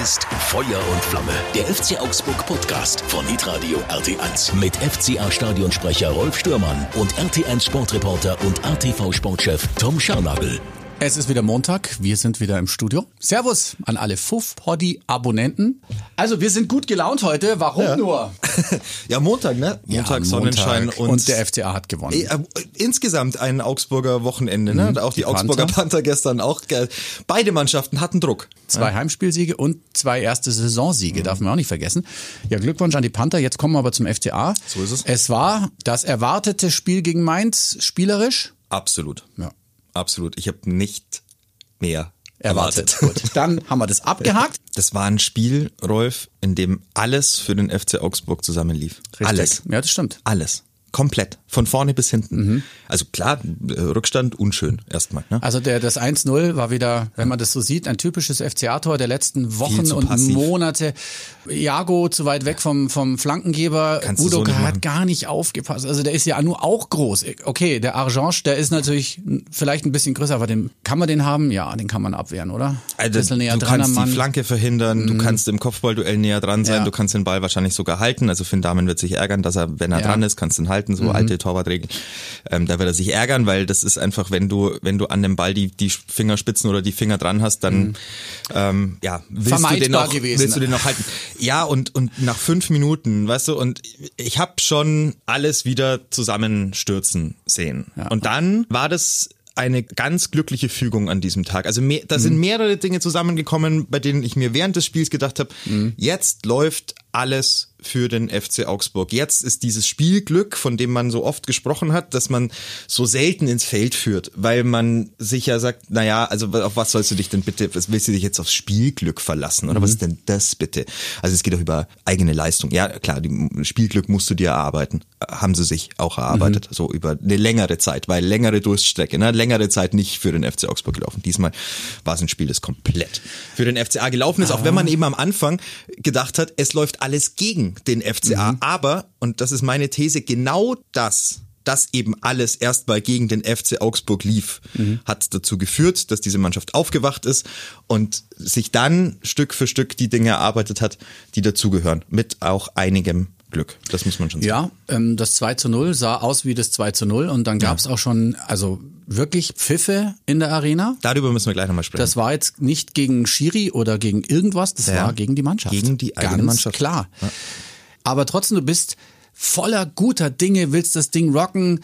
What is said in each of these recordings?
ist Feuer und Flamme. Der FC Augsburg Podcast von Hitradio RT1 mit FCA Stadionsprecher Rolf Stürmann und RT1 Sportreporter und RTV Sportchef Tom Scharnagel. Es ist wieder Montag, wir sind wieder im Studio. Servus an alle Fuff-Poddy-Abonnenten. Also wir sind gut gelaunt heute, warum Ja. nur? Ja, Montag, ne? Ja, Montag, Sonnenschein Montag. und, und der FCA hat gewonnen. Eh, äh, insgesamt ein Augsburger Wochenende, ne? Und auch die, die Panther. Augsburger Panther gestern auch. geil. Beide Mannschaften hatten Druck. Zwei Heimspielsiege und zwei erste Saisonsiege, darf man auch nicht vergessen. Ja, Glückwunsch an die Panther. Jetzt kommen wir aber zum FCA. So ist es. Es war das erwartete Spiel gegen Mainz, spielerisch. Absolut. Ja. Absolut. Ich habe nicht mehr Erwartet. erwartet. Gut, dann haben wir das abgehakt. Das war ein Spiel, Rolf, in dem alles für den FC Augsburg zusammenlief. Richtig. Alles. Ja, das stimmt. Alles. Komplett. Von vorne bis hinten. Mhm. Also klar, äh, Rückstand unschön erstmal. Ne? Also der, das 1-0 war wieder, wenn man das so sieht, ein typisches FCA-Tor der letzten Wochen und passiv. Monate. Jago zu weit weg vom, vom Flankengeber. Kannst Udo so hat gar nicht aufgepasst. Also der ist ja nur auch groß. Okay, der Argent, der ist natürlich vielleicht ein bisschen größer, aber den, kann man den haben? Ja, den kann man abwehren, oder? Also, Bisschen näher du dran kannst die. Mhm. Flanke verhindern, du kannst im Kopfballduell näher dran sein, Ja. du kannst den Ball wahrscheinlich sogar halten. Also Finn Dahmen wird sich ärgern, dass er, wenn er Ja. Mhm. dran ist, kannst du ihn halten, so alte Torwartregel. Ähm, da wird er sich ärgern, weil das ist einfach, wenn du, wenn du an dem Ball die, die Fingerspitzen oder die Finger dran hast, dann ähm, ja, willst du, den noch, gewesen. willst du den noch halten. Ja, und, und nach fünf Minuten, weißt du, und ich habe schon alles wieder zusammenstürzen sehen. Und dann war das eine ganz glückliche Fügung an diesem Tag. Also mehr, da sind mehrere Dinge zusammengekommen, bei denen ich mir während des Spiels gedacht habe, jetzt läuft alles für den FC Augsburg. Jetzt ist dieses Spielglück, von dem man so oft gesprochen hat, dass man so selten ins Feld führt, weil man sich ja sagt, naja, also auf was sollst du dich denn bitte, was willst du dich jetzt aufs Spielglück verlassen? Oder was ist denn das bitte? Also es geht doch über eigene Leistung. Ja, klar, die Spielglück musst du dir erarbeiten. Haben sie sich auch erarbeitet, so über eine längere Zeit, weil längere Durststrecke, ne? längere Zeit nicht für den FC Augsburg gelaufen. Diesmal war es ein Spiel, das komplett für den FCA gelaufen ist, auch wenn man eben am Anfang gedacht hat, es läuft alles gegen den FCA. Aber, und das ist meine These, genau das, dass eben alles erstmal gegen den FC Augsburg lief, hat dazu geführt, dass diese Mannschaft aufgewacht ist und sich dann Stück für Stück die Dinge erarbeitet hat, die dazugehören. Mit auch einigem Glück. Das muss man schon sagen. Ja, ähm, das 2 zu 0 sah aus wie das 2 zu 0 und dann gab es auch schon, also wirklich Pfiffe in der Arena. Darüber müssen wir gleich nochmal sprechen. Das war jetzt nicht gegen Schiri oder gegen irgendwas, das Ja. war gegen die Mannschaft. Gegen die eigene Ganz Mannschaft. klar. Aber trotzdem, du bist voller guter Dinge, willst das Ding rocken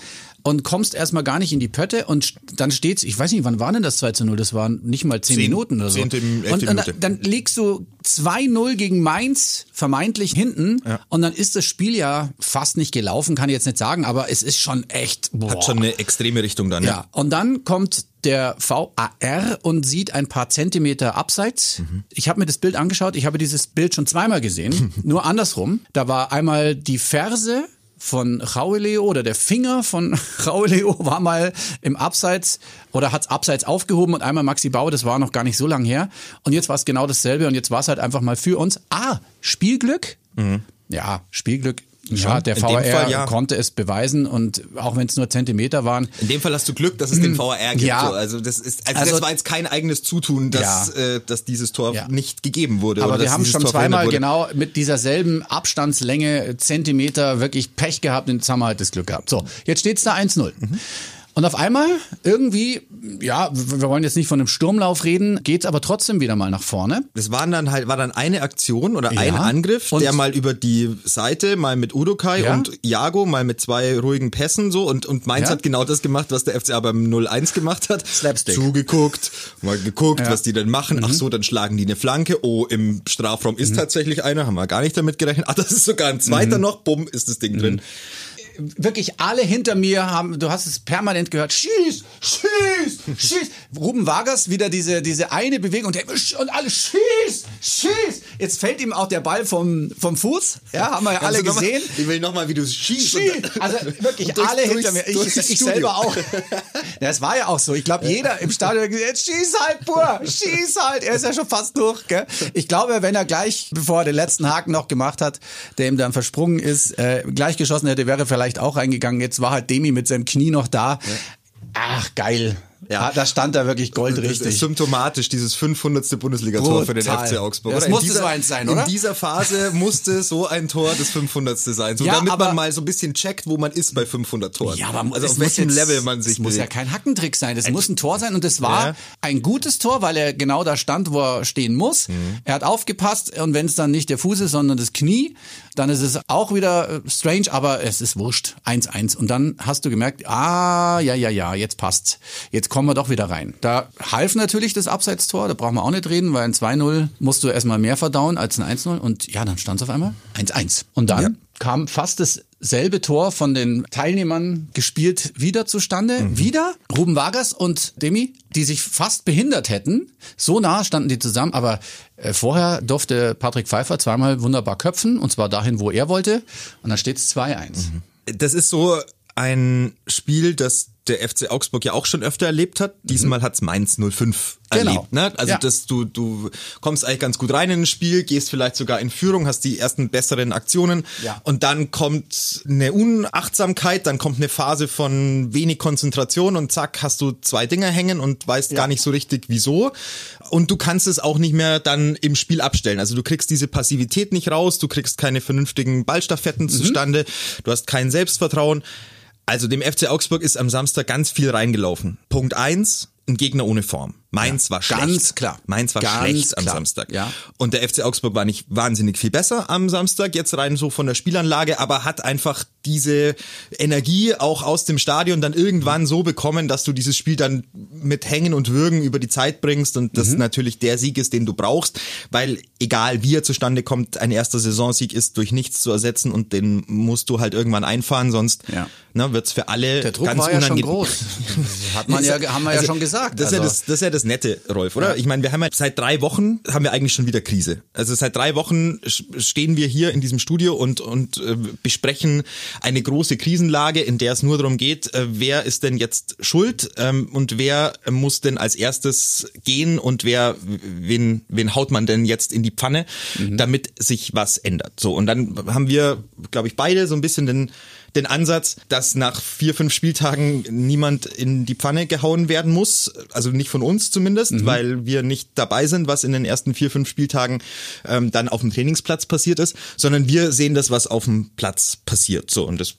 und kommst erstmal gar nicht in die Pötte und dann steht's, ich weiß nicht, wann war denn das 2 zu 0? Das waren nicht mal 10 Zehn- Minuten oder so. zehnte, elfte und, und Minute. dann liegst du 2-0 gegen Mainz vermeintlich hinten und dann ist das Spiel ja fast nicht gelaufen, kann ich jetzt nicht sagen, aber es ist schon echt, boah. Hat schon eine extreme Richtung dann. Ja, und dann kommt der VAR und sieht ein paar Zentimeter abseits. Ich habe mir das Bild angeschaut, ich habe dieses Bild schon zweimal gesehen, nur andersrum. Da war einmal die Ferse von Rauleo oder der Finger von Rauleo war mal im Abseits oder hat's abseits aufgehoben und einmal Maxi Bauer, das war noch gar nicht so lang her. Und jetzt war es genau dasselbe und jetzt war es halt einfach mal für uns. Ah, Spielglück? Ja, Spielglück. Ja, der Fall ja. konnte es beweisen und auch wenn es nur Zentimeter waren, In dem Fall hast du Glück, dass es den VAR gibt. Mm. Ja. So. Also das ist, also, Also- das war jetzt kein eigenes Zutun, dass, äh, dass dieses Tor Ja. nicht gegeben wurde. Aber wir haben schon Tor zweimal genau mit dieser selben Abstandslänge, Zentimeter, wirklich Pech gehabt und jetzt haben wir halt das Glück gehabt. So, jetzt steht's da 1-0. Mhm. Und auf einmal irgendwie, ja, wir wollen jetzt nicht von einem Sturmlauf reden, geht's aber trotzdem wieder mal nach vorne. Das waren dann halt, war dann eine Aktion oder Ja. ein Angriff, Und- der mal über die Seite, mal mit Udokai Ja. und Jago, mal mit zwei ruhigen Pässen so und, und Mainz Ja. hat genau das gemacht, was der FCA beim 0-1 gemacht hat. Slapstick. Zugeguckt, mal geguckt. Mhm. was die denn machen. Ach so, dann schlagen die eine Flanke. Oh, im Strafraum ist tatsächlich einer, haben wir gar nicht damit gerechnet. Ach, das ist sogar ein Mhm. zweiter noch, bumm, ist das Ding drin. Wirklich alle hinter mir haben, du hast es permanent gehört, schieß, schieß, schieß. Ruben Vargas wieder diese, diese eine Bewegung und, der, und alle schieß, schieß. Jetzt fällt ihm auch der Ball vom, vom Fuß, ja, haben wir ja alle gesehen. Mal, ich will nochmal, wie du schießt. Schieß. und- Also wirklich und durchs- alle hinter mir. Ich, ich Studio. selber auch. Ja, es war ja auch so. Ich glaube, jeder im Stadion hat gesagt, jetzt schieß halt, pur, schieß halt. Er ist ja schon fast durch. Gell? Ich glaube, wenn er gleich, bevor er den letzten Haken noch gemacht hat, der ihm dann versprungen ist, äh, gleich geschossen hätte, wäre er vielleicht auch reingegangen. Jetzt war halt Demi mit seinem Knie noch da. Ach, geil. Ja. Da stand da wirklich goldrichtig. Das ist symptomatisch, dieses 500. Bundesligator für den FC Augsburg. Das musste so eins sein, oder? In dieser Phase musste so ein Tor das 500. sein. So ja, damit aber, man mal so ein bisschen checkt, wo man ist bei 500 Toren. Ja, aber also auf welchem jetzt, Level man sich Das muss ja kein Hackentrick sein. Das muss ein Tor sein und das war ja. ein gutes Tor, weil er genau da stand, wo er stehen muss. Mhm. Er hat aufgepasst und wenn es dann nicht der Fuß ist, sondern das Knie, dann ist es auch wieder äh, strange, aber es ist wurscht. 1-1. Und dann hast du gemerkt, ah, ja, ja, ja, jetzt passt's. Jetzt kommen wir doch wieder rein. Da half natürlich das Abseitstor, da brauchen wir auch nicht reden, weil ein 2-0 musst du erstmal mehr verdauen als ein 1-0. Und ja, dann stand es auf einmal 1-1. Und dann ja. kam fast dasselbe Tor von den Teilnehmern gespielt wieder zustande. Mhm. Wieder Ruben Vargas und Demi, die sich fast behindert hätten. So nah standen die zusammen, aber äh, vorher durfte Patrick Pfeiffer zweimal wunderbar köpfen, und zwar dahin, wo er wollte. Und dann steht es 2-1. Mhm. Das ist so ein Spiel, das der FC Augsburg ja auch schon öfter erlebt hat. Diesmal mhm. hat's Mainz 05 genau. erlebt. Ne? Also ja. dass du, du kommst eigentlich ganz gut rein in ein Spiel, gehst vielleicht sogar in Führung, hast die ersten besseren Aktionen ja. und dann kommt eine Unachtsamkeit, dann kommt eine Phase von wenig Konzentration und zack, hast du zwei Dinger hängen und weißt ja. gar nicht so richtig wieso. Und du kannst es auch nicht mehr dann im Spiel abstellen. Also du kriegst diese Passivität nicht raus, du kriegst keine vernünftigen Ballstaffetten mhm. zustande, du hast kein Selbstvertrauen. Also dem FC Augsburg ist am Samstag ganz viel reingelaufen. Punkt eins, ein Gegner ohne Form. Mainz ja, war schlecht. Ganz klar. Mainz war ganz schlecht am klar. Samstag. Ja. Und der FC Augsburg war nicht wahnsinnig viel besser am Samstag, jetzt rein so von der Spielanlage, aber hat einfach diese Energie auch aus dem Stadion dann irgendwann so bekommen, dass du dieses Spiel dann mit Hängen und Würgen über die Zeit bringst und das mhm. natürlich der Sieg ist, den du brauchst, weil egal wie er zustande kommt, ein erster Saisonsieg ist durch nichts zu ersetzen und den musst du halt irgendwann einfahren, sonst ja. ne, wird's für alle der Druck ganz war ja schon groß. Hat man ja, haben wir also, ja schon gesagt. Das, also. ja das, das ist ja das Nette, Rolf, oder? Ja. Ich meine, wir haben ja seit drei Wochen haben wir eigentlich schon wieder Krise. Also seit drei Wochen stehen wir hier in diesem Studio und und äh, besprechen eine große Krisenlage, in der es nur darum geht, äh, wer ist denn jetzt schuld ähm, und wer muss denn als erstes gehen und wer wen wen haut man denn jetzt in die Pfanne, mhm. damit sich was ändert. So und dann haben wir, glaube ich, beide so ein bisschen den den Ansatz, dass nach vier, fünf Spieltagen niemand in die Pfanne gehauen werden muss. Also nicht von uns zumindest, mhm. weil wir nicht dabei sind, was in den ersten vier, fünf Spieltagen ähm, dann auf dem Trainingsplatz passiert ist, sondern wir sehen das, was auf dem Platz passiert. So, und das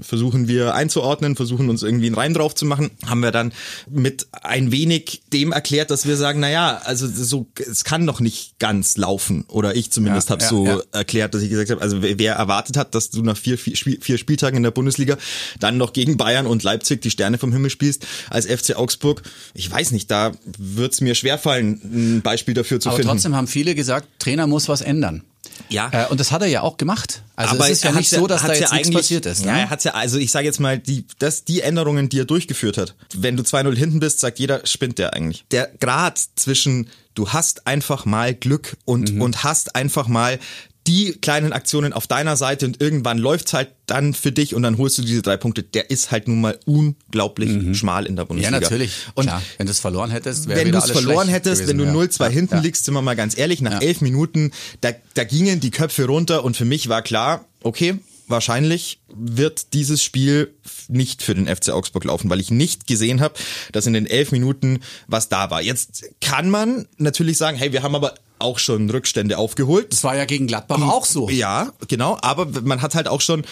versuchen wir einzuordnen, versuchen uns irgendwie einen Reim drauf zu machen. Haben wir dann mit ein wenig dem erklärt, dass wir sagen, na ja, also so, es kann doch nicht ganz laufen. Oder ich zumindest ja, habe ja, so ja. erklärt, dass ich gesagt habe, also wer erwartet hat, dass du nach vier, vier, vier Spieltagen Spieltagen in der Bundesliga, dann noch gegen Bayern und Leipzig die Sterne vom Himmel spielst, als FC Augsburg. Ich weiß nicht, da wird es mir schwerfallen, ein Beispiel dafür zu Aber finden. Aber trotzdem haben viele gesagt, Trainer muss was ändern. Ja. Äh, und das hat er ja auch gemacht. Also aber es ist ja nicht so, dass da jetzt ja nichts passiert ist. Ne? Ja, er hat's ja, also ich sage jetzt mal, die, das, die Änderungen, die er durchgeführt hat. Wenn du 2-0 hinten bist, sagt jeder, spinnt der eigentlich. Der Grad zwischen du hast einfach mal Glück und, mhm. und hast einfach mal die kleinen Aktionen auf deiner Seite und irgendwann läuft's halt dann für dich und dann holst du diese drei Punkte. Der ist halt nun mal unglaublich mhm. schmal in der Bundesliga. Ja, natürlich. Und Klar. wenn du es verloren hättest, wäre Wenn du es verloren hättest, gewesen, wenn du 0-2 ja. hinten ja. liegst, sind wir mal ganz ehrlich, nach ja. elf Minuten, da, da gingen die Köpfe runter und für mich war klar, okay, wahrscheinlich wird dieses Spiel nicht für den FC Augsburg laufen, weil ich nicht gesehen habe, dass in den elf Minuten was da war. Jetzt kann man natürlich sagen, hey, wir haben aber auch schon Rückstände aufgeholt. Das war ja gegen Gladbach auch so. Ja, genau. Aber man hat halt auch schon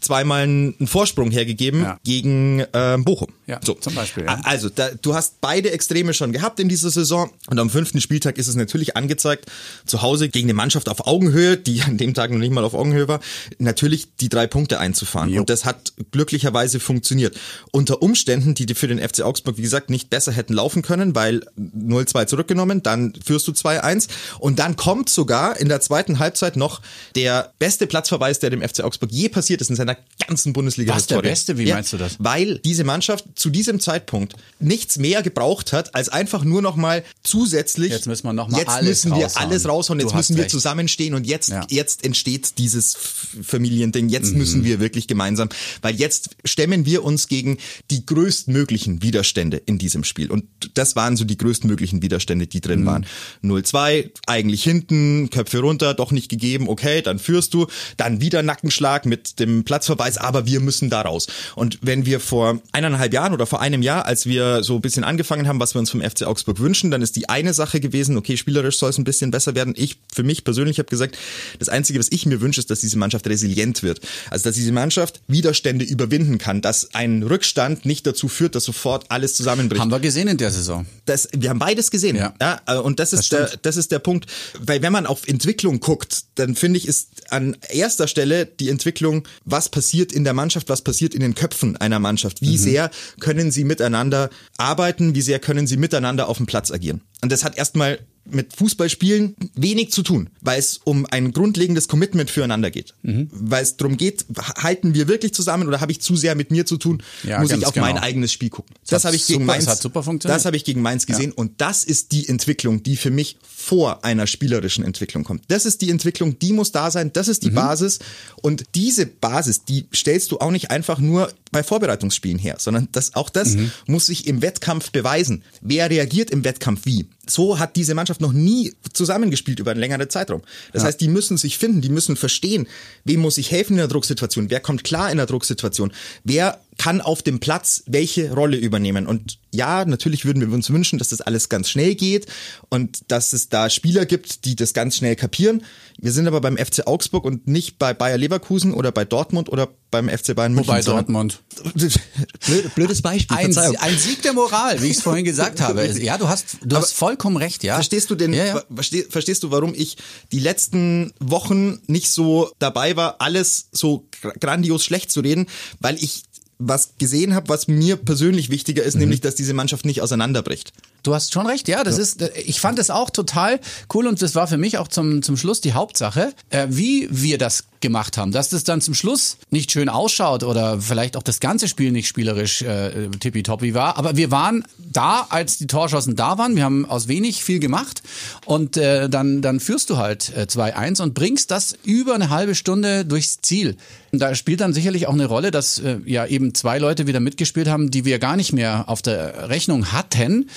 zweimal einen Vorsprung hergegeben ja. gegen äh, Bochum. Ja, so. zum Beispiel. Ja. Also, da, du hast beide Extreme schon gehabt in dieser Saison. Und am fünften Spieltag ist es natürlich angezeigt, zu Hause gegen eine Mannschaft auf Augenhöhe, die an dem Tag noch nicht mal auf Augenhöhe war, natürlich die drei Punkte einzufahren. Jo. Und das hat glücklicherweise funktioniert. Unter Umständen, die für den FC Augsburg, wie gesagt, nicht besser hätten laufen können, weil 0-2 zurückgenommen, dann führst du 2-1 und dann kommt sogar in der zweiten Halbzeit noch der beste Platzverweis, der dem FC Augsburg je passiert ist in seiner ganzen bundesliga Was der beste? Wie ja, meinst du das? Weil diese Mannschaft zu diesem Zeitpunkt nichts mehr gebraucht hat, als einfach nur noch mal zusätzlich. Jetzt müssen wir noch mal Jetzt alles müssen wir raushauen. alles raushauen. Jetzt müssen wir recht. zusammenstehen und jetzt ja. jetzt entsteht dieses Familiending. Jetzt mhm. müssen wir wirklich gemeinsam, weil jetzt stemmen wir uns gegen die größtmöglichen Widerstände in diesem Spiel und das waren so die größtmöglichen Widerstände, die drin mhm. waren. 0-2 eigentlich hinten, Köpfe runter, doch nicht gegeben, okay, dann führst du, dann wieder Nackenschlag mit dem Platzverweis, aber wir müssen da raus. Und wenn wir vor eineinhalb Jahren oder vor einem Jahr, als wir so ein bisschen angefangen haben, was wir uns vom FC Augsburg wünschen, dann ist die eine Sache gewesen, okay, spielerisch soll es ein bisschen besser werden. Ich, für mich persönlich habe gesagt, das Einzige, was ich mir wünsche, ist, dass diese Mannschaft resilient wird. Also, dass diese Mannschaft Widerstände überwinden kann, dass ein Rückstand nicht dazu führt, dass sofort alles zusammenbricht. Haben wir gesehen in der Saison. Das, wir haben beides gesehen. Ja. ja äh, und das ist, das, der, das ist der Punkt. Weil wenn man auf Entwicklung guckt, dann finde ich, ist an erster Stelle die Entwicklung, was passiert in der Mannschaft, was passiert in den Köpfen einer Mannschaft. Wie mhm. sehr können sie miteinander arbeiten, wie sehr können sie miteinander auf dem Platz agieren. Und das hat erstmal mit Fußballspielen wenig zu tun, weil es um ein grundlegendes Commitment füreinander geht. Mhm. Weil es darum geht, halten wir wirklich zusammen oder habe ich zu sehr mit mir zu tun, ja, muss ich auf genau. mein eigenes Spiel gucken. Das, das habe ich gegen super, Mainz, das, super das habe ich gegen Mainz gesehen ja. und das ist die Entwicklung, die für mich vor einer spielerischen Entwicklung kommt. Das ist die Entwicklung, die muss da sein, das ist die mhm. Basis und diese Basis, die stellst du auch nicht einfach nur bei Vorbereitungsspielen her, sondern das, auch das mhm. muss sich im Wettkampf beweisen. Wer reagiert im Wettkampf wie? So hat diese Mannschaft noch nie zusammengespielt über einen längeren Zeitraum. Das ja. heißt, die müssen sich finden, die müssen verstehen, wem muss ich helfen in der Drucksituation, wer kommt klar in der Drucksituation, wer kann auf dem Platz welche Rolle übernehmen. Und ja, natürlich würden wir uns wünschen, dass das alles ganz schnell geht und dass es da Spieler gibt, die das ganz schnell kapieren. Wir sind aber beim FC Augsburg und nicht bei Bayer Leverkusen oder bei Dortmund oder beim FC Bayern München. Wobei Dortmund. Blödes Beispiel. Ein, ein, Sieg der Moral, wie ich es vorhin gesagt habe. Ja, du hast, du hast vollkommen recht, ja. Verstehst du denn, ja, ja. Versteh, verstehst du, warum ich die letzten Wochen nicht so dabei war, alles so grandios schlecht zu reden? Weil ich was gesehen habe, was mir persönlich wichtiger ist, mhm. nämlich, dass diese Mannschaft nicht auseinanderbricht. Du hast schon recht, ja, das ja. ist, ich fand es auch total cool und das war für mich auch zum, zum Schluss die Hauptsache, äh, wie wir das gemacht haben, dass das dann zum Schluss nicht schön ausschaut oder vielleicht auch das ganze Spiel nicht spielerisch äh, tippitoppi war, aber wir waren da, als die Torschossen da waren, wir haben aus wenig viel gemacht und äh, dann, dann führst du halt äh, 2-1 und bringst das über eine halbe Stunde durchs Ziel. Und da spielt dann sicherlich auch eine Rolle, dass äh, ja eben zwei Leute wieder mitgespielt haben, die wir gar nicht mehr auf der Rechnung hatten.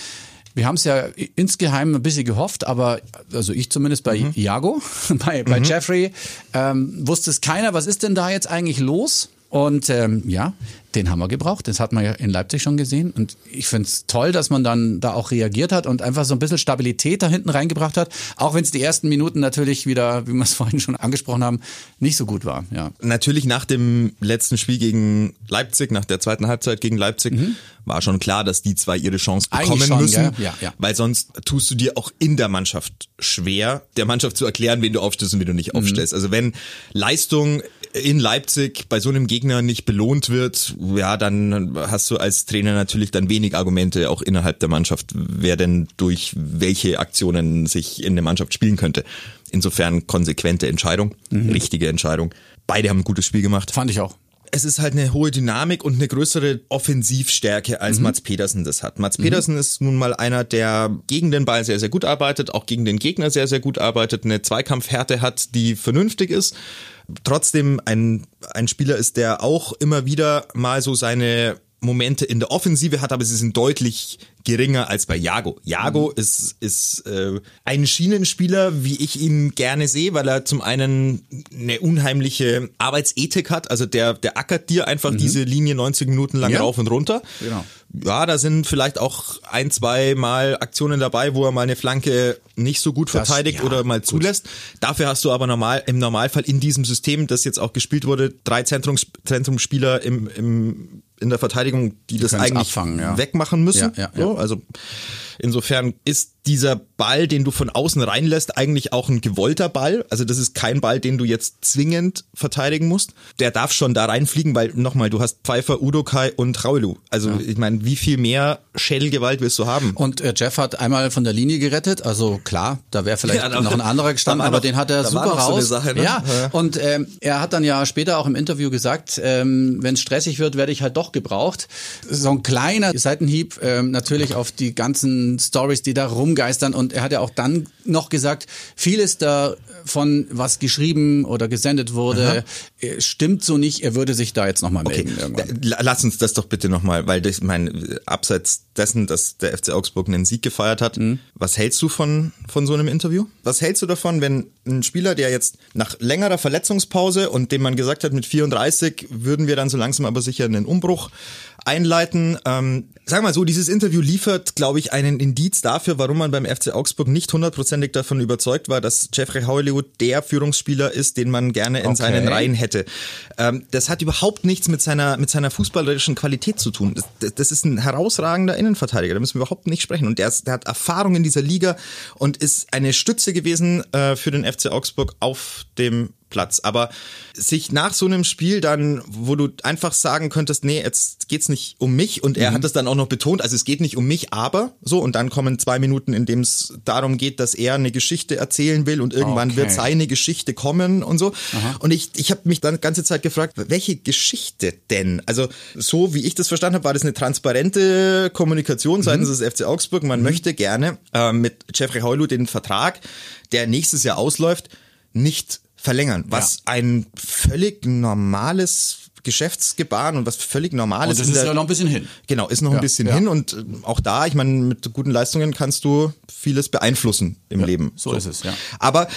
Wir haben es ja insgeheim ein bisschen gehofft, aber also ich zumindest bei mhm. Iago, bei, bei mhm. Jeffrey, ähm, wusste es keiner, was ist denn da jetzt eigentlich los? Und ähm, ja, den haben wir gebraucht. Das hat man ja in Leipzig schon gesehen. Und ich finde es toll, dass man dann da auch reagiert hat und einfach so ein bisschen Stabilität da hinten reingebracht hat. Auch wenn es die ersten Minuten natürlich wieder, wie wir es vorhin schon angesprochen haben, nicht so gut war. Ja. Natürlich nach dem letzten Spiel gegen Leipzig, nach der zweiten Halbzeit gegen Leipzig, mhm. war schon klar, dass die zwei ihre Chance bekommen schon, müssen. Ja, ja. Weil sonst tust du dir auch in der Mannschaft schwer, der Mannschaft zu erklären, wen du aufstellst und wen du nicht mhm. aufstellst. Mhm. Also wenn Leistung in Leipzig bei so einem Gegner nicht belohnt wird, ja, dann hast du als Trainer natürlich dann wenig Argumente auch innerhalb der Mannschaft, wer denn durch welche Aktionen sich in der Mannschaft spielen könnte. Insofern konsequente Entscheidung, mhm. richtige Entscheidung. Beide haben ein gutes Spiel gemacht. Fand ich auch es ist halt eine hohe Dynamik und eine größere Offensivstärke, als mhm. Mats Pedersen das hat. Mats mhm. Pedersen ist nun mal einer, der gegen den Ball sehr, sehr gut arbeitet, auch gegen den Gegner sehr, sehr gut arbeitet, eine Zweikampfhärte hat, die vernünftig ist trotzdem ein, ein Spieler ist, der auch immer wieder mal so seine Momente in der Offensive hat, aber sie sind deutlich geringer als bei Jago. Jago mhm. ist, ist äh, ein Schienenspieler, wie ich ihn gerne sehe, weil er zum einen eine unheimliche Arbeitsethik hat. Also der, der ackert dir einfach mhm. diese Linie 90 Minuten lang ja. rauf und runter. Genau. Ja, da sind vielleicht auch ein, zwei Mal Aktionen dabei, wo er mal eine Flanke nicht so gut verteidigt das, ja, oder mal zulässt. Gut. Dafür hast du aber normal, im Normalfall in diesem System, das jetzt auch gespielt wurde, drei Zentrums, Zentrumsspieler im, im in der Verteidigung, die, die das eigentlich abfangen, ja. wegmachen müssen. Ja, ja, so, also insofern ist dieser Ball, den du von außen reinlässt, eigentlich auch ein gewollter Ball. Also das ist kein Ball, den du jetzt zwingend verteidigen musst. Der darf schon da reinfliegen, weil nochmal, du hast Pfeiffer, Udokai und Raulu. Also ja. ich meine, wie viel mehr Schädelgewalt willst du haben? Und äh, Jeff hat einmal von der Linie gerettet. Also klar, da wäre vielleicht ja, noch ein anderer gestanden, aber noch, den hat er super raus. So Sache, ne? ja. ja, und ähm, er hat dann ja später auch im Interview gesagt, ähm, wenn es stressig wird, werde ich halt doch gebraucht. So ein kleiner Seitenhieb ähm, natürlich auf die ganzen ganzen Stories, die da rumgeistern. Und er hat ja auch dann noch gesagt, vieles davon, was geschrieben oder gesendet wurde, Aha. stimmt so nicht. Er würde sich da jetzt nochmal melden. Okay. Lass uns das doch bitte nochmal, weil ich meine, abseits dessen, dass der FC Augsburg einen Sieg gefeiert hat, mhm. was hältst du von, von so einem Interview? Was hältst du davon, wenn ein Spieler, der jetzt nach längerer Verletzungspause und dem man gesagt hat, mit 34 würden wir dann so langsam aber sicher einen Umbruch einleiten. Ähm, sag mal so, dieses Interview liefert, glaube ich, einen Indiz dafür, warum man beim FC Augsburg nicht hundertprozentig davon überzeugt war, dass Jeffrey Hollywood der Führungsspieler ist, den man gerne in okay. seinen Reihen hätte. Ähm, das hat überhaupt nichts mit seiner, mit seiner fußballerischen Qualität zu tun. Das, das ist ein herausragender Innenverteidiger, da müssen wir überhaupt nicht sprechen. Und der, ist, der hat Erfahrung in dieser Liga und ist eine Stütze gewesen äh, für den FC Augsburg auf dem Platz. Aber sich nach so einem Spiel dann, wo du einfach sagen könntest, nee, jetzt geht's nicht um mich und er mhm. hat es dann auch noch betont, also es geht nicht um mich, aber so und dann kommen zwei Minuten, in dem es darum geht, dass er eine Geschichte erzählen will und irgendwann okay. wird seine Geschichte kommen und so. Aha. Und ich, ich habe mich dann die ganze Zeit gefragt, welche Geschichte denn? Also so wie ich das verstanden habe, war das eine transparente Kommunikation seitens mhm. des FC Augsburg. Man mhm. möchte gerne äh, mit Jeffrey Heulu den Vertrag, der nächstes Jahr ausläuft, nicht verlängern, was ja. ein völlig normales Geschäftsgebaren und was völlig normales ist. Und das ist ja noch ein bisschen hin. Genau, ist noch ja, ein bisschen ja. hin und äh, auch da, ich meine, mit guten Leistungen kannst du vieles beeinflussen im Leben. So, so ist es, ja. Aber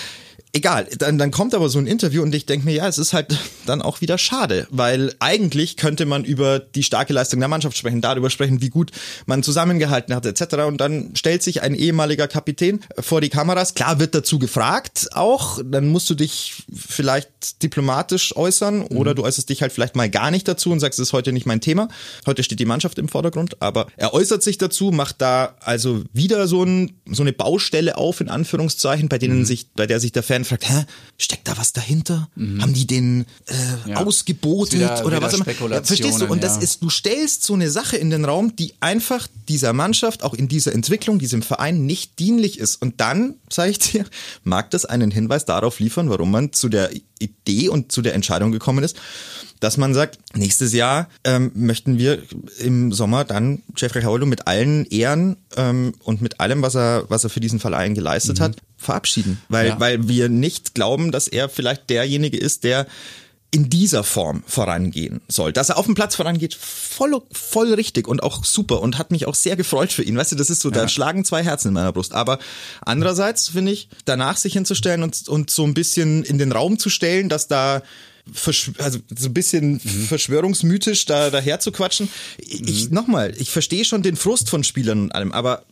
Egal, dann, dann kommt aber so ein Interview und ich denke mir, ja, es ist halt dann auch wieder schade, weil eigentlich könnte man über die starke Leistung der Mannschaft sprechen, darüber sprechen, wie gut man zusammengehalten hat, etc. Und dann stellt sich ein ehemaliger Kapitän vor die Kameras. Klar wird dazu gefragt auch, dann musst du dich vielleicht diplomatisch äußern mhm. oder du äußerst dich halt vielleicht mal gar nicht dazu und sagst, es ist heute nicht mein Thema. Heute steht die Mannschaft im Vordergrund, aber er äußert sich dazu, macht da also wieder so, ein, so eine Baustelle auf, in Anführungszeichen, bei denen mhm. sich, bei der sich der Fan fragt, hä, steckt da was dahinter? Mhm. Haben die den äh, ja. ausgebotet wieder, oder wieder was immer? Ja, verstehst du? Und das ist, du stellst so eine Sache in den Raum, die einfach dieser Mannschaft, auch in dieser Entwicklung, diesem Verein nicht dienlich ist. Und dann, sage ich dir, mag das einen Hinweis darauf liefern, warum man zu der Idee und zu der Entscheidung gekommen ist, dass man sagt, nächstes Jahr ähm, möchten wir im Sommer dann Jeffrey Howell mit allen Ehren ähm, und mit allem, was er, was er für diesen Verein geleistet mhm. hat, verabschieden. Weil, ja. weil wir nicht glauben, dass er vielleicht derjenige ist, der in dieser Form vorangehen soll. Dass er auf dem Platz vorangeht, voll, voll richtig und auch super und hat mich auch sehr gefreut für ihn. Weißt du, das ist so, ja. da schlagen zwei Herzen in meiner Brust. Aber andererseits finde ich, danach sich hinzustellen und, und so ein bisschen in den Raum zu stellen, dass da also so ein bisschen mhm. verschwörungsmythisch da daher zu quatschen. Ich mhm. nochmal, ich verstehe schon den Frust von Spielern und allem, aber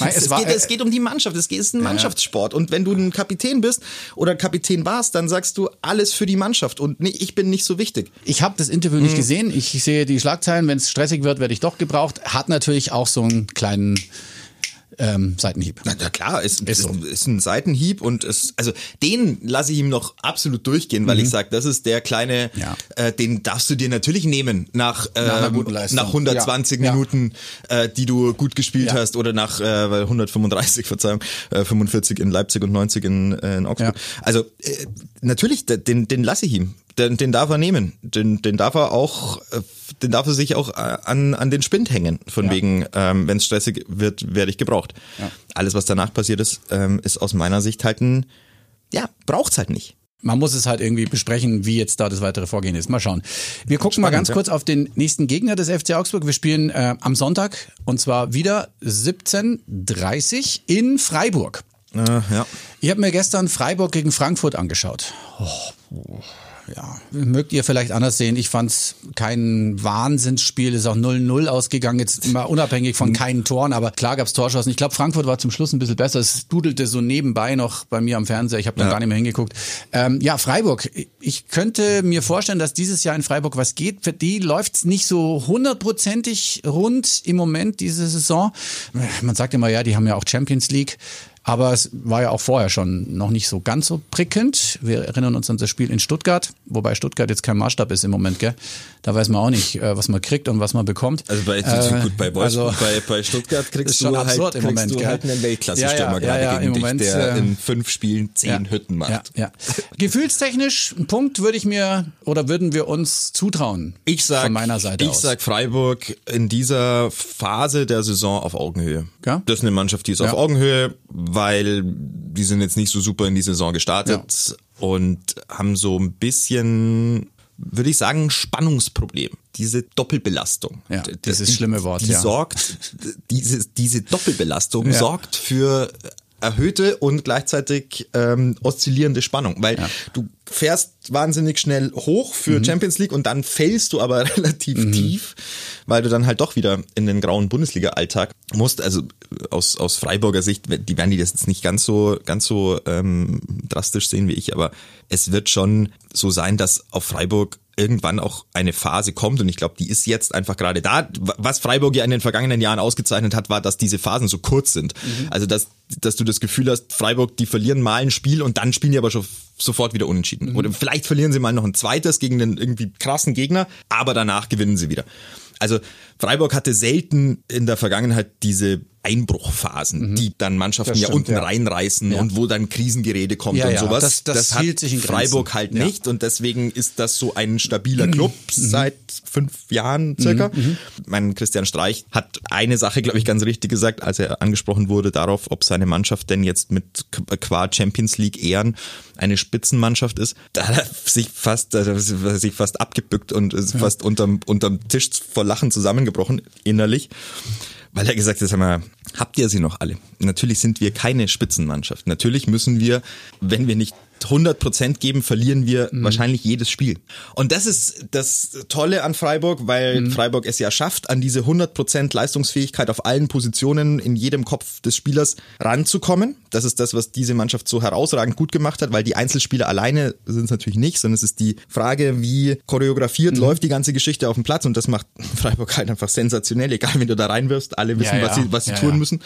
Nein, es, es, war, geht, es, geht, um die Mannschaft, es, ist ein Mannschaftssport. Und wenn du ein Kapitän bist oder Kapitän warst, dann sagst du alles für die Mannschaft und nicht, ich bin nicht so wichtig. Ich habe das Interview nicht mhm. gesehen. Ich sehe die Schlagzeilen, wenn es stressig wird, werde ich doch gebraucht. Hat natürlich auch so einen kleinen ähm, Seitenhieb. Na, na klar, ist, ist, so. ist, ein Seitenhieb und es, also den lasse ich ihm noch absolut durchgehen, weil mhm. ich sage, das ist der kleine, ja. äh, den darfst du dir natürlich nehmen nach, äh, nach, nach 120 ja. Minuten, äh, die du gut gespielt hast oder nach äh, 135, Verzeihung, äh, 45 in Leipzig und 90 in, äh, in Augsburg. Also äh, natürlich, den, den lasse ich ihm den, den darf er nehmen. Den, den darf er auch, äh, den darf er sich auch äh, an, an den Spind hängen. Von ja. wegen, ähm, wenn es stressig wird, werde ich gebraucht. Ja. Alles, was danach passiert ist, ähm, ist aus meiner Sicht halt ein, ja, braucht's halt nicht. Man muss es halt irgendwie besprechen, wie jetzt da das weitere Vorgehen ist. Mal schauen. Wir gucken Spannend, mal ganz ja. kurz auf den nächsten Gegner des FC Augsburg. Wir spielen äh, am Sonntag und zwar wieder 17.30 in Freiburg. Äh, ja. Ich habe mir gestern Freiburg gegen Frankfurt angeschaut. Oh, ja, mögt ihr vielleicht anders sehen. Ich fand es kein Wahnsinnsspiel, ist auch 0-0 ausgegangen, jetzt immer unabhängig von mhm. keinen Toren, aber klar gab es Torschancen. Ich glaube, Frankfurt war zum Schluss ein bisschen besser. Es dudelte so nebenbei noch bei mir am Fernseher. Ich habe dann ja. gar nicht mehr hingeguckt. Ähm, ja, Freiburg. Ich könnte mir vorstellen, dass dieses Jahr in Freiburg was geht. Für die läuft's nicht so hundertprozentig rund im Moment, diese Saison. Man sagt immer, ja, die haben ja auch Champions League. Aber es war ja auch vorher schon noch nicht so ganz so prickelnd. Wir erinnern uns an das Spiel in Stuttgart, wobei Stuttgart jetzt kein Maßstab ist im Moment, gell? Da weiß man auch nicht, äh, was man kriegt und was man bekommt. Also bei, äh, gut, bei, Wolfsburg, also, bei, bei Stuttgart kriegst du, halt, kriegst Moment, du halt einen Weltklasse-Stürmer ja, ja, ja, gerade gegen dich, Moment, der äh, in fünf Spielen zehn Hütten macht. Ja, Gefühlstechnisch, ein Punkt würde ich mir oder würden wir uns zutrauen. Ich sag, von meiner Seite ich aus. sag Freiburg in dieser Phase der Saison auf Augenhöhe. Ja? Das ist eine Mannschaft, die ist auf Augenhöhe, weil die sind jetzt nicht so super in die Saison gestartet ja. und haben so ein bisschen, würde ich sagen, Spannungsproblem. Diese Doppelbelastung. Ja, dieses die, schlimme Wort. Die ja. sorgt, diese, diese Doppelbelastung ja. sorgt für erhöhte und gleichzeitig ähm, oszillierende Spannung, weil ja. du fährst wahnsinnig schnell hoch für mhm. Champions League und dann fällst du aber relativ mhm. tief, weil du dann halt doch wieder in den grauen Bundesliga-Alltag musst. Also aus, aus Freiburger Sicht, die werden die das jetzt nicht ganz so ganz so ähm, drastisch sehen wie ich, aber es wird schon so sein, dass auf Freiburg irgendwann auch eine Phase kommt und ich glaube, die ist jetzt einfach gerade da. Was Freiburg ja in den vergangenen Jahren ausgezeichnet hat, war, dass diese Phasen so kurz sind. Mhm. Also dass, dass du das Gefühl hast, Freiburg, die verlieren mal ein Spiel und dann spielen die aber schon sofort wieder unentschieden. Mhm. Oder vielleicht verlieren sie mal noch ein zweites gegen einen irgendwie krassen Gegner, aber danach gewinnen sie wieder. Also Freiburg hatte selten in der Vergangenheit diese Einbruchphasen, mhm. die dann Mannschaften stimmt, ja unten ja. reinreißen ja. und wo dann Krisengerede kommt und sowas. Das, das, das hat Freiburg halt nicht und deswegen ist das so ein stabiler Club mhm. seit fünf Jahren circa. Mhm. mhm. Mein Christian Streich hat eine Sache, glaube ich, ganz richtig gesagt, als er angesprochen wurde darauf, ob seine Mannschaft denn jetzt mit qua Champions League Ehren eine Spitzenmannschaft ist. Da hat er sich fast, da hat er sich fast abgebückt und ist fast unterm, unterm Tisch vor Lachen zusammengebrochen, innerlich weil er gesagt hat, sag mal, habt ihr sie noch alle? Natürlich sind wir keine Spitzenmannschaft. Natürlich müssen wir, wenn wir nicht 100 Prozent geben, verlieren wir mhm. wahrscheinlich jedes Spiel. Und das ist das Tolle an Freiburg, weil mhm. Freiburg es ja schafft, an diese 100 Prozent Leistungsfähigkeit auf allen Positionen in jedem Kopf des Spielers ranzukommen. Das ist das, was diese Mannschaft so herausragend gut gemacht hat, weil die Einzelspieler alleine sind es natürlich nicht, sondern es ist die Frage, wie choreografiert mhm. läuft die ganze Geschichte auf dem Platz und das macht Freiburg halt einfach sensationell, egal wenn du da reinwirfst, alle wissen, ja, ja. was sie, was sie ja, tun müssen.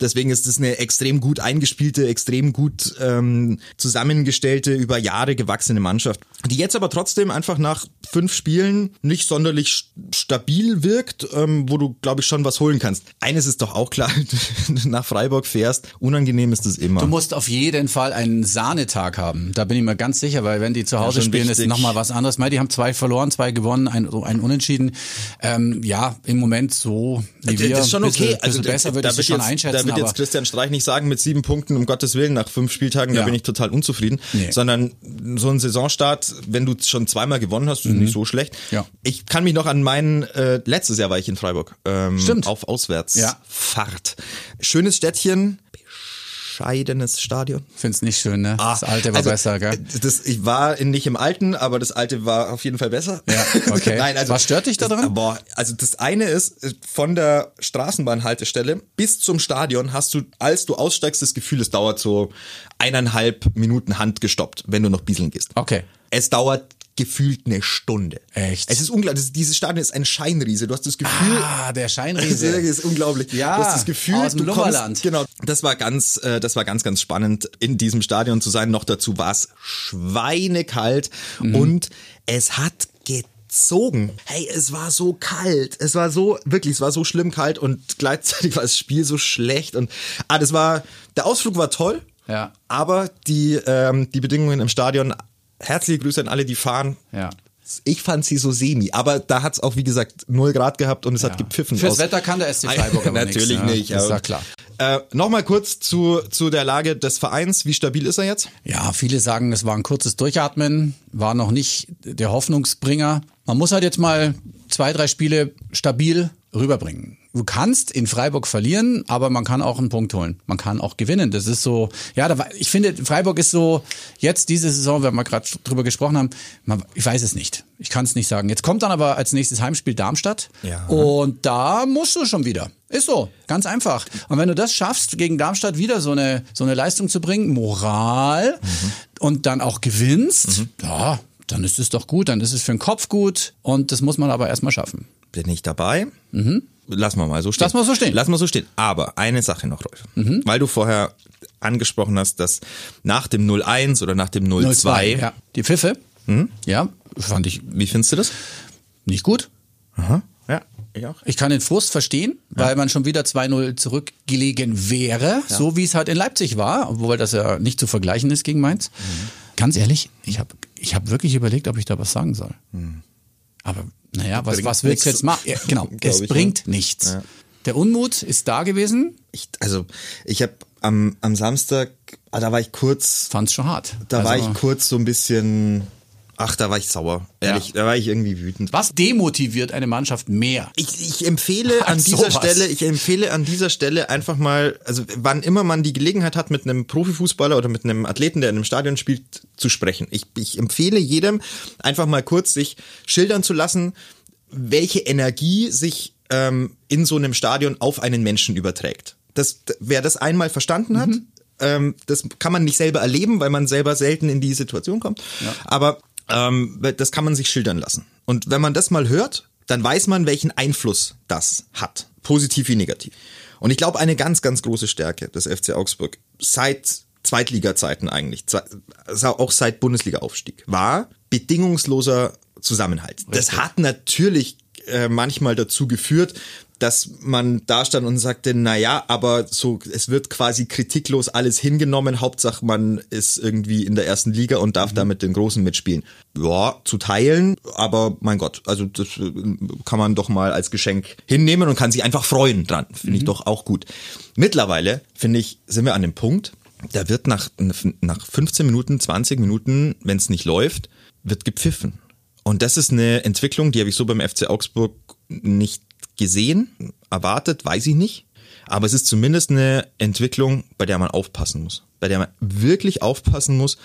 Deswegen ist es eine extrem gut eingespielte, extrem gut ähm, zusammengestellte zusammengestellte, über Jahre gewachsene Mannschaft, die jetzt aber trotzdem einfach nach fünf Spielen nicht sonderlich stabil wirkt, ähm, wo du, glaube ich, schon was holen kannst. Eines ist doch auch klar, nach Freiburg fährst, unangenehm ist es immer. Du musst auf jeden Fall einen Sahnetag haben. Da bin ich mir ganz sicher, weil wenn die zu Hause ja, spielen, wichtig. ist nochmal was anderes. Die haben zwei verloren, zwei gewonnen, ein, ein Unentschieden. Ähm, ja, im Moment so wie wir. Das ist schon okay. Bisschen, also besser würde ich da schon jetzt, einschätzen. Da wird jetzt Christian Streich nicht sagen, mit sieben Punkten, um Gottes Willen, nach fünf Spieltagen, ja. da bin ich total unzufrieden. Nee. Sondern so ein Saisonstart, wenn du schon zweimal gewonnen hast, ist mhm. nicht so schlecht. Ja. Ich kann mich noch an meinen, äh, letztes Jahr war ich in Freiburg. Ähm, Stimmt. Auf Auswärtsfahrt. Ja. Schönes Städtchen, bescheidenes Stadion. Find's nicht schön, ne? Ah, das alte war also, besser, gell? Das, ich war nicht im alten, aber das alte war auf jeden Fall besser. Ja, okay. Nein, also, Was stört dich da dran? Boah, also das eine ist, von der Straßenbahnhaltestelle bis zum Stadion hast du, als du aussteigst, das Gefühl, es dauert so eineinhalb Minuten handgestoppt, wenn du noch bieseln gehst. Okay. Es dauert gefühlt eine Stunde. Echt? Es ist unglaublich. Dieses Stadion ist ein Scheinriese. Du hast das Gefühl. Ah, der Scheinriese. Ist unglaublich. Ja. Du hast das Gefühl, aus dem du kommst, genau. Das war ganz, äh, das war ganz, ganz spannend, in diesem Stadion zu sein. Noch dazu war es schweinekalt mhm. und es hat gezogen. Hey, es war so kalt. Es war so, wirklich, es war so schlimm kalt und gleichzeitig war das Spiel so schlecht und, ah, das war, der Ausflug war toll. Ja. Aber die, ähm, die Bedingungen im Stadion herzliche Grüße an alle, die fahren. Ja. Ich fand sie so semi, aber da hat es auch, wie gesagt, 0 Grad gehabt und es ja. hat gepfiffen. Fürs aus. Wetter kann der SC Freiburg aber Natürlich nix, nicht. Ja. ist ja klar. Äh, Nochmal kurz zu, zu der Lage des Vereins. Wie stabil ist er jetzt? Ja, viele sagen, es war ein kurzes Durchatmen, war noch nicht der Hoffnungsbringer. Man muss halt jetzt mal zwei, drei Spiele stabil rüberbringen du kannst in Freiburg verlieren, aber man kann auch einen Punkt holen. Man kann auch gewinnen. Das ist so, ja, da, ich finde, Freiburg ist so, jetzt diese Saison, wenn wir gerade drüber gesprochen haben, man, ich weiß es nicht. Ich kann es nicht sagen. Jetzt kommt dann aber als nächstes Heimspiel Darmstadt. Ja. Und da musst du schon wieder. Ist so, ganz einfach. Und wenn du das schaffst, gegen Darmstadt wieder so eine, so eine Leistung zu bringen, Moral mhm. und dann auch gewinnst, mhm. ja, dann ist es doch gut, dann ist es für den Kopf gut und das muss man aber erstmal schaffen. Bin ich dabei? Mhm. lassen wir mal so stehen. Lassen wir so stehen. Lassen wir so stehen. Aber eine Sache noch, Rolf. Mhm. Weil du vorher angesprochen hast, dass nach dem 01 oder nach dem 02, Ja. Die Pfiffe, ja, fand ich wie findest du das? nicht gut. Aha. Ja, ich auch. Ich kann den Frust verstehen, weil man schon wieder 2-0 zurückgelegen wäre, so wie es halt in Leipzig war, obwohl das ja nicht zu vergleichen ist gegen Mainz. Ganz ehrlich, ich habe ich hab wirklich überlegt, ob ich da was sagen soll. Aber naja, was, was willst du jetzt machen? Ja, genau, es bringt ja. nichts. Ja. Der Unmut ist da gewesen, Ich, also, ich habe am, am Samstag, ah, da war ich kurz, fand's schon hart. da war Also, ich kurz so ein bisschen, ach, da war ich sauer. Ehrlich, da war ich irgendwie wütend. Was demotiviert eine Mannschaft mehr? Ich, ich empfehle an Ach, dieser sowas. Stelle, ich empfehle an dieser Stelle einfach mal, also wann immer man die Gelegenheit hat, mit einem Profifußballer oder mit einem Athleten, der in einem Stadion spielt, zu sprechen. Ich, ich empfehle jedem, einfach mal kurz sich schildern zu lassen, welche Energie sich ähm, in so einem Stadion auf einen Menschen überträgt. Das, wer das einmal verstanden hat, ähm, das kann man nicht selber erleben, weil man selber selten in die Situation kommt. Aber ähm, das kann man sich schildern lassen. Und wenn man das mal hört, dann weiß man, welchen Einfluss das hat. Positiv wie negativ. Und ich glaube, eine ganz, ganz große Stärke des FC Augsburg seit Zweitliga-Zeiten eigentlich, also auch seit Bundesliga-Aufstieg, war bedingungsloser Zusammenhalt. Das hat natürlich äh, manchmal dazu geführt, dass man da stand und sagte, na ja, aber so, es wird quasi kritiklos alles hingenommen. Hauptsache man ist irgendwie in der ersten Liga und darf da mit den Großen mitspielen. Ja, zu teilen, aber mein Gott, also das äh, kann man doch mal als Geschenk hinnehmen und kann sich einfach freuen dran. Finde ich doch auch gut. Mittlerweile, finde ich, sind wir an dem Punkt, da wird nach, nach 15 Minuten, 20 Minuten, wenn es nicht läuft, wird gepfiffen. Und das ist eine Entwicklung, die habe ich so beim FC Augsburg nicht gesehen, erwartet, weiß ich nicht. Aber es ist zumindest eine Entwicklung, bei der man aufpassen muss. Bei der man wirklich aufpassen muss,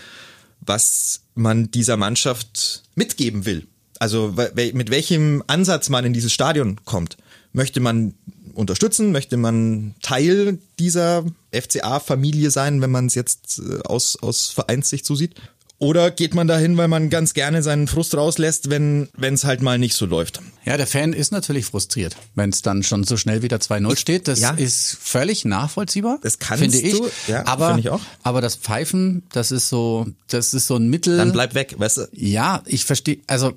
was man dieser Mannschaft mitgeben will. Also mit welchem Ansatz man in dieses Stadion kommt. Möchte man unterstützen? Möchte man Teil dieser FCA-Familie sein, wenn man es jetzt äh, aus, aus Vereinssicht so sieht? Oder geht man dahin, weil man ganz gerne seinen Frust rauslässt, wenn es halt mal nicht so läuft? Ja, der Fan ist natürlich frustriert, wenn es dann schon so schnell wieder 2-0 steht. Das ja. ist völlig nachvollziehbar. Das kannst finde ich. du, ja, aber, finde ich auch. aber das Pfeifen, das ist so, das ist so ein Mittel. Dann bleib weg, weißt du? Ja, ich verstehe, also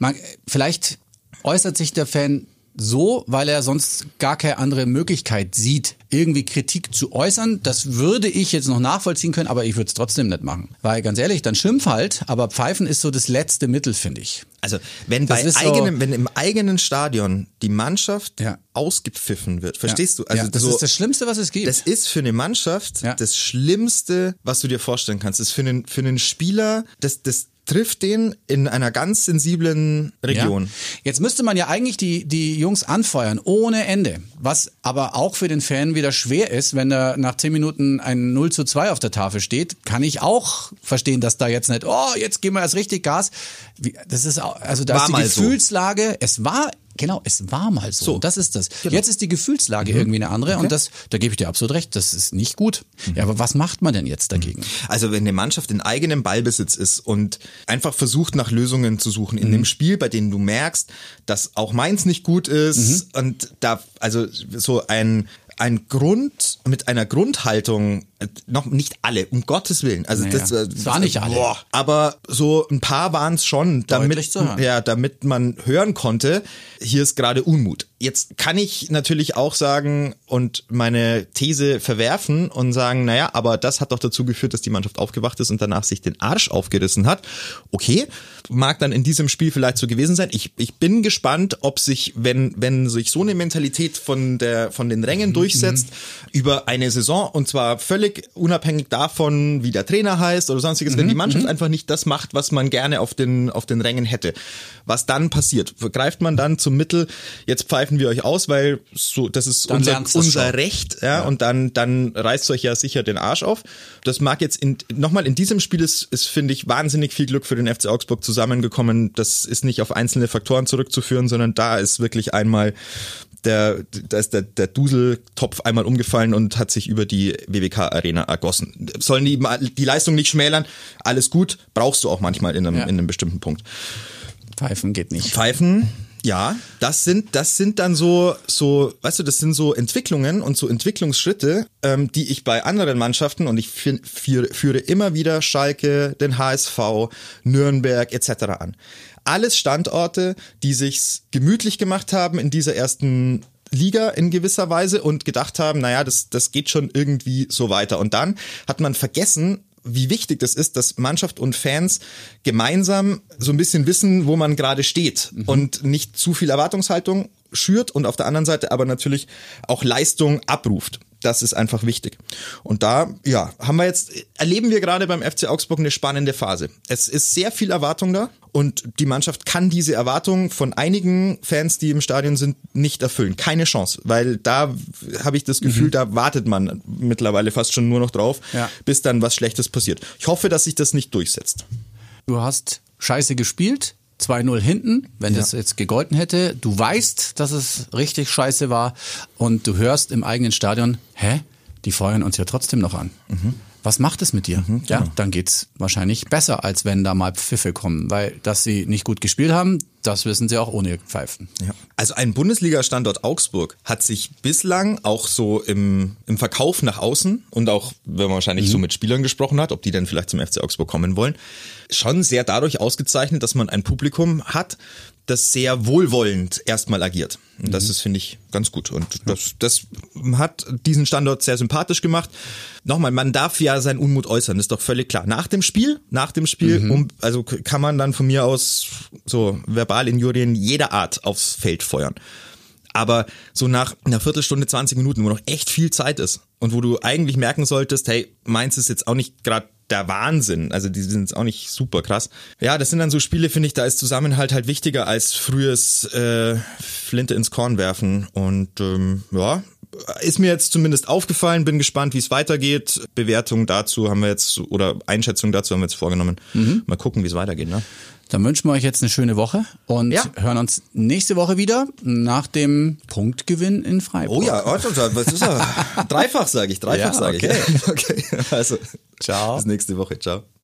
man, vielleicht äußert sich der Fan so, weil er sonst gar keine andere Möglichkeit sieht, irgendwie Kritik zu äußern. Das würde ich jetzt noch nachvollziehen können, aber ich würde es trotzdem nicht machen. Weil ganz ehrlich, dann schimpf halt, aber Pfeifen ist so das letzte Mittel, finde ich. Also wenn Das bei ist so- eigenem, wenn im eigenen Stadion die Mannschaft Ja. ausgepfiffen wird, verstehst ja. du? Also ja, das so, ist das Schlimmste, was es gibt. Das ist für eine Mannschaft das Schlimmste, was du dir vorstellen kannst. Das ist für einen, für einen Spieler, das, das trifft den in einer ganz sensiblen Region. Ja. Jetzt müsste man ja eigentlich die, die Jungs anfeuern, ohne Ende. Was aber auch für den Fan wieder schwer ist, wenn da nach 10 Minuten ein 0 zu 2 auf der Tafel steht, kann ich auch verstehen, dass da jetzt nicht, oh, jetzt gehen wir erst richtig Gas. Das ist auch, also da War ist die mal so. Gefühlslage, es war, genau, es war mal so. So. Das ist das. Genau. Jetzt ist die Gefühlslage Mhm. irgendwie eine andere und das, da gebe ich dir absolut recht, das ist nicht gut. Mhm. Ja, aber was macht man denn jetzt dagegen? Also wenn eine Mannschaft in eigenem Ballbesitz ist und einfach versucht nach Lösungen zu suchen in einem Spiel, bei dem du merkst, dass auch Mainz nicht gut ist und da also so ein ein Grund mit einer Grundhaltung noch nicht alle um Gottes willen. Also Naja, das äh, es waren nicht alle. boah, aber so ein paar waren es schon damit ja damit man hören konnte hier ist gerade Unmut. Jetzt kann ich natürlich auch sagen und meine These verwerfen und sagen naja aber das hat doch dazu geführt dass die Mannschaft aufgewacht ist und danach sich den Arsch aufgerissen hat. Okay mag dann in diesem Spiel vielleicht so gewesen sein. Ich, ich bin gespannt ob sich wenn wenn sich so eine Mentalität von der von den Rängen durchsetzt über eine Saison und zwar völlig unabhängig davon wie der Trainer heißt oder sonstiges wenn die Mannschaft einfach nicht das macht was man gerne auf den auf den Rängen hätte. Was dann passiert? Greift man dann zum Mittel? Jetzt pfeifen wir euch aus weil so das ist Dann unser, unser schon. Recht ja, und dann dann reißt euch ja sicher den Arsch auf. Das mag jetzt in nochmal in diesem Spiel ist ist finde ich wahnsinnig viel Glück für den FC Augsburg zusammengekommen. Das ist nicht auf einzelne Faktoren zurückzuführen sondern da ist wirklich einmal der, da ist der, der Duseltopf einmal umgefallen und hat sich über die WWK-Arena ergossen. Sollen die, die Leistung nicht schmälern, alles gut, brauchst du auch manchmal in einem, Ja. in einem bestimmten Punkt. Pfeifen geht nicht. Pfeifen Ja, das sind, das sind dann so, so, weißt du, das sind so Entwicklungen und so Entwicklungsschritte, ähm, die ich bei anderen Mannschaften und ich führe, führe immer wieder Schalke, den HSV, Nürnberg etc. an. Alles Standorte, die sich's gemütlich gemacht haben in dieser ersten Liga in gewisser Weise und gedacht haben, naja, das, das geht schon irgendwie so weiter. Und dann hat man vergessen, wie wichtig das ist, dass Mannschaft und Fans gemeinsam so ein bisschen wissen, wo man gerade steht mhm. und nicht zu viel Erwartungshaltung schürt und auf der anderen Seite aber natürlich auch Leistung abruft. Das ist einfach wichtig. Und da, ja, haben wir jetzt, erleben wir gerade beim FC Augsburg eine spannende Phase. Es ist sehr viel Erwartung da und die Mannschaft kann diese Erwartungen von einigen Fans, die im Stadion sind, nicht erfüllen. Keine Chance, weil da habe ich das Gefühl, mhm. da wartet man mittlerweile fast schon nur noch drauf, ja. bis dann was Schlechtes passiert. Ich hoffe, dass sich das nicht durchsetzt. Du hast scheiße gespielt, 2-0 hinten, wenn ja. das jetzt gegolten hätte. Du weißt, dass es richtig scheiße war und du hörst im eigenen Stadion, hä? Die feuern uns ja trotzdem noch an. Mhm. Was macht es mit dir? Mhm, ja, genau. dann geht's wahrscheinlich besser, als wenn da mal Pfiffe kommen, weil dass sie nicht gut gespielt haben, das wissen sie auch ohne Pfeifen. Ja. Also ein Bundesliga-Standort Augsburg hat sich bislang auch so im, im Verkauf nach außen und auch, wenn man wahrscheinlich mhm. so mit Spielern gesprochen hat, ob die denn vielleicht zum FC Augsburg kommen wollen, schon sehr dadurch ausgezeichnet, dass man ein Publikum hat, das sehr wohlwollend erstmal agiert. Und das mhm. ist, finde ich, ganz gut. Und das, das hat diesen Standort sehr sympathisch gemacht. Nochmal, man darf ja seinen Unmut äußern, ist doch völlig klar. Nach dem Spiel, nach dem Spiel, mhm. um, also kann man dann von mir aus so Verbalinjurien jeder Art aufs Feld feuern. Aber so nach einer Viertelstunde, 20 Minuten, wo noch echt viel Zeit ist und wo du eigentlich merken solltest, hey, meins ist jetzt auch nicht gerade der Wahnsinn. Also die sind jetzt auch nicht super krass. Ja, das sind dann so Spiele, finde ich, da ist Zusammenhalt halt wichtiger als frühes äh, Flinte ins Korn werfen. Und ähm, ja, ist mir jetzt zumindest aufgefallen, bin gespannt, wie es weitergeht. Bewertung dazu haben wir jetzt, oder Einschätzung dazu haben wir jetzt vorgenommen. Mhm. Mal gucken, wie es weitergeht. Ne? Dann wünschen wir euch jetzt eine schöne Woche und ja. hören uns nächste Woche wieder nach dem Punktgewinn in Freiburg. Oh ja, oh, was ist er? Dreifach sage ich, dreifach ja, sage okay. ich. Okay, also ciao. Bis nächste Woche, ciao.